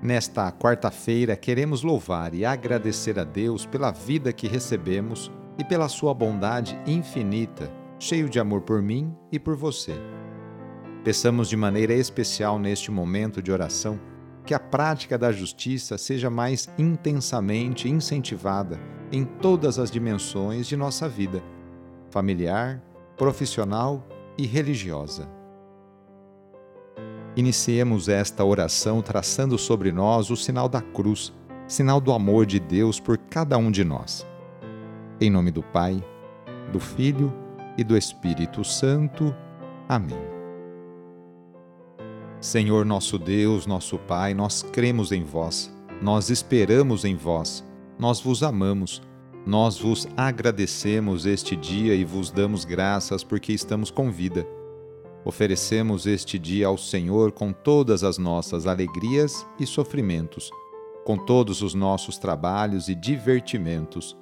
Nesta quarta-feira, queremos louvar e agradecer a Deus pela vida que recebemos e pela sua bondade infinita, cheio de amor por mim e por você. Peçamos de maneira especial neste momento de oração que a prática da justiça seja mais intensamente incentivada em todas as dimensões de nossa vida, familiar, profissional e religiosa. Iniciemos esta oração traçando sobre nós o sinal da cruz, sinal do amor de Deus por cada um de nós. Em nome do Pai, do Filho e do Espírito Santo. Amém. Senhor nosso Deus, nosso Pai, nós cremos em vós, nós esperamos em vós, nós vos amamos, nós vos agradecemos este dia e vos damos graças porque estamos com vida Oferecemos este dia ao Senhor com todas as nossas alegrias e sofrimentos, com todos os nossos trabalhos e divertimentos.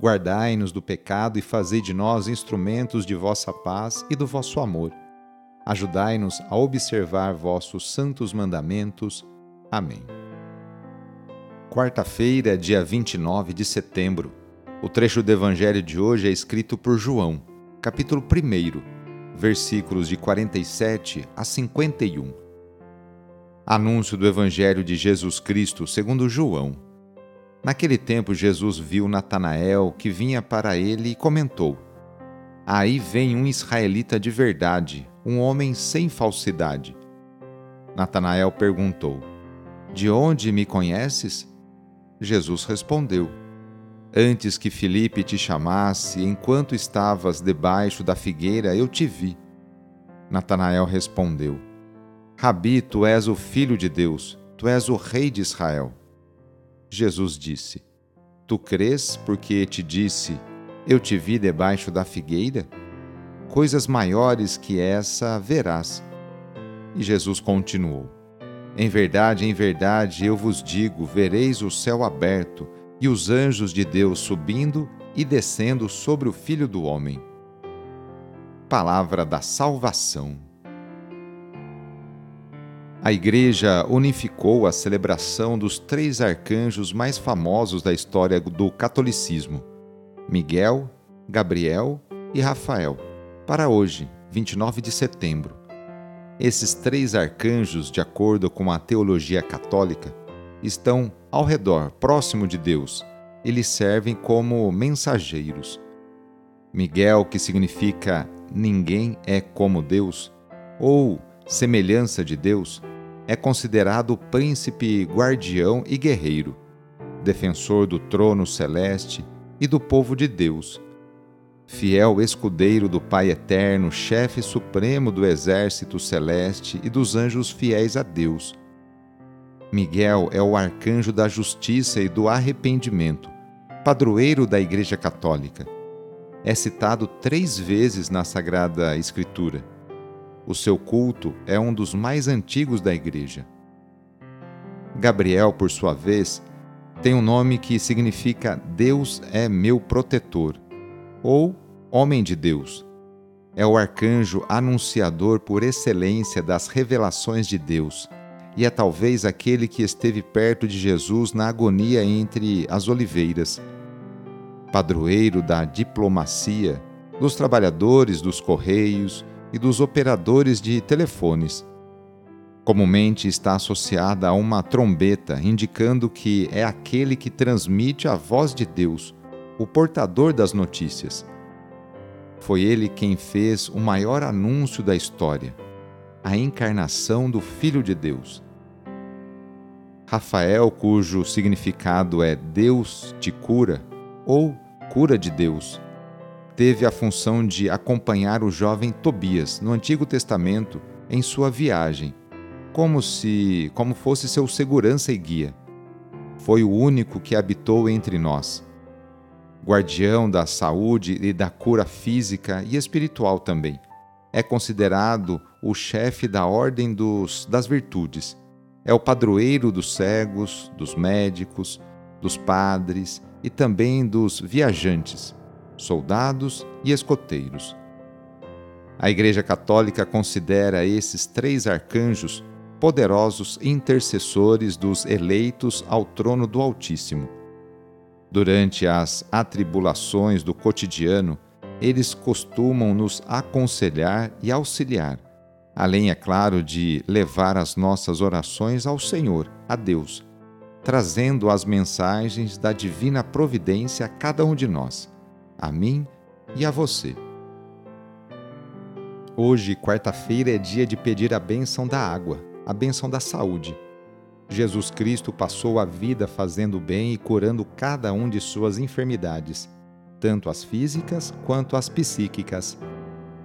Guardai-nos do pecado e fazei de nós instrumentos de vossa paz e do vosso amor. Ajudai-nos a observar vossos santos mandamentos. Amém. Quarta-feira, dia 29 de setembro. O trecho do Evangelho de hoje é escrito por João, capítulo 1 versículos de 47 a 51. Anúncio do Evangelho de Jesus Cristo segundo João. Naquele tempo Jesus viu Natanael que vinha para ele e comentou: Aí vem um israelita de verdade, um homem sem falsidade. Natanael perguntou: De onde me conheces? Jesus respondeu: Antes que Filipe te chamasse, enquanto estavas debaixo da figueira, eu te vi. Natanael respondeu: Rabi, tu és o filho de Deus, tu és o rei de Israel. Jesus disse: Tu crês porque te disse: Eu te vi debaixo da figueira? Coisas maiores que essa verás. E Jesus continuou: Em verdade, em verdade, eu vos digo: vereis o céu aberto e os anjos de Deus subindo e descendo sobre o Filho do Homem. Palavra da Salvação. A Igreja unificou a celebração dos três arcanjos mais famosos da história do catolicismo: Miguel, Gabriel e Rafael, para hoje, 29 de setembro. Esses três arcanjos, de acordo com a teologia católica, estão ao redor, próximo de Deus, e lhe servem como mensageiros. Miguel, que significa ninguém é como Deus, ou semelhança de Deus, é considerado príncipe guardião e guerreiro, defensor do trono celeste e do povo de Deus, fiel escudeiro do Pai eterno, chefe supremo do exército celeste e dos anjos fiéis a Deus Miguel é o arcanjo da justiça e do arrependimento, padroeiro da Igreja Católica. É citado três vezes na Sagrada Escritura. O seu culto é um dos mais antigos da Igreja. Gabriel, por sua vez, tem um nome que significa Deus é meu protetor, ou Homem de Deus. É o arcanjo anunciador por excelência das revelações de Deus e é talvez aquele que esteve perto de Jesus na agonia entre as oliveiras. Padroeiro da diplomacia, dos trabalhadores dos correios e dos operadores de telefones. Comumente está associada a uma trombeta, indicando que é aquele que transmite a voz de Deus, o portador das notícias. Foi ele quem fez o maior anúncio da história, a encarnação do Filho de Deus. Rafael, cujo significado é Deus te cura ou cura de Deus, teve a função de acompanhar o jovem Tobias no Antigo Testamento em sua viagem, como se como fosse seu segurança e guia. Foi o único que habitou entre nós. Guardião da saúde e da cura física e espiritual também. É considerado o chefe da ordem dos, das virtudes é o padroeiro dos cegos, dos médicos, dos padres e também dos viajantes, soldados e escoteiros. A Igreja Católica considera esses três arcanjos poderosos intercessores dos eleitos ao trono do Altíssimo. Durante as atribulações do cotidiano, eles costumam nos aconselhar e auxiliar, além, é claro, de levar as nossas orações ao Senhor, a Deus, trazendo as mensagens da divina providência a cada um de nós, a mim e a você. Hoje, quarta-feira, é dia de pedir a bênção da água, a bênção da saúde. Jesus Cristo passou a vida fazendo bem e curando cada um de suas enfermidades, tanto as físicas quanto as psíquicas.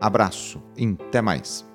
Abraço e até mais.